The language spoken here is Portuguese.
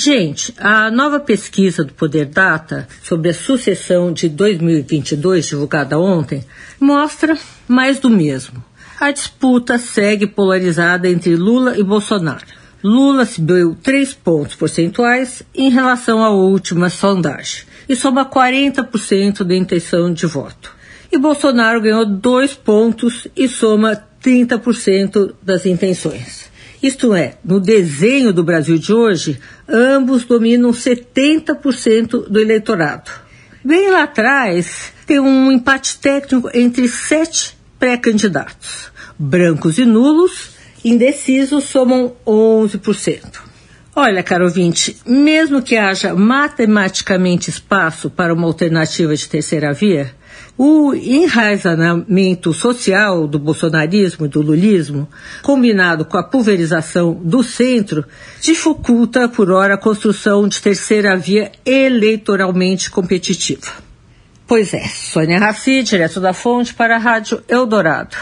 Gente, a nova pesquisa do Poder Data sobre a sucessão de 2022, divulgada ontem, mostra mais do mesmo. A disputa segue polarizada entre Lula e Bolsonaro. Lula subiu 3 pontos percentuais em relação à última sondagem e soma 40% da intenção de voto. E Bolsonaro ganhou 2 pontos e soma 30% das intenções. Isto é, no desenho do Brasil de hoje, ambos dominam 70% do eleitorado. Bem lá atrás, tem um empate técnico entre sete pré-candidatos. Brancos e nulos, indecisos, somam 11%. Olha, caro ouvinte, mesmo que haja matematicamente espaço para uma alternativa de terceira via, o enraizamento social do bolsonarismo e do lulismo, combinado com a pulverização do centro, dificulta, por hora, a construção de terceira via eleitoralmente competitiva. Pois é, Sônia Raci, direto da fonte para a Rádio Eldorado.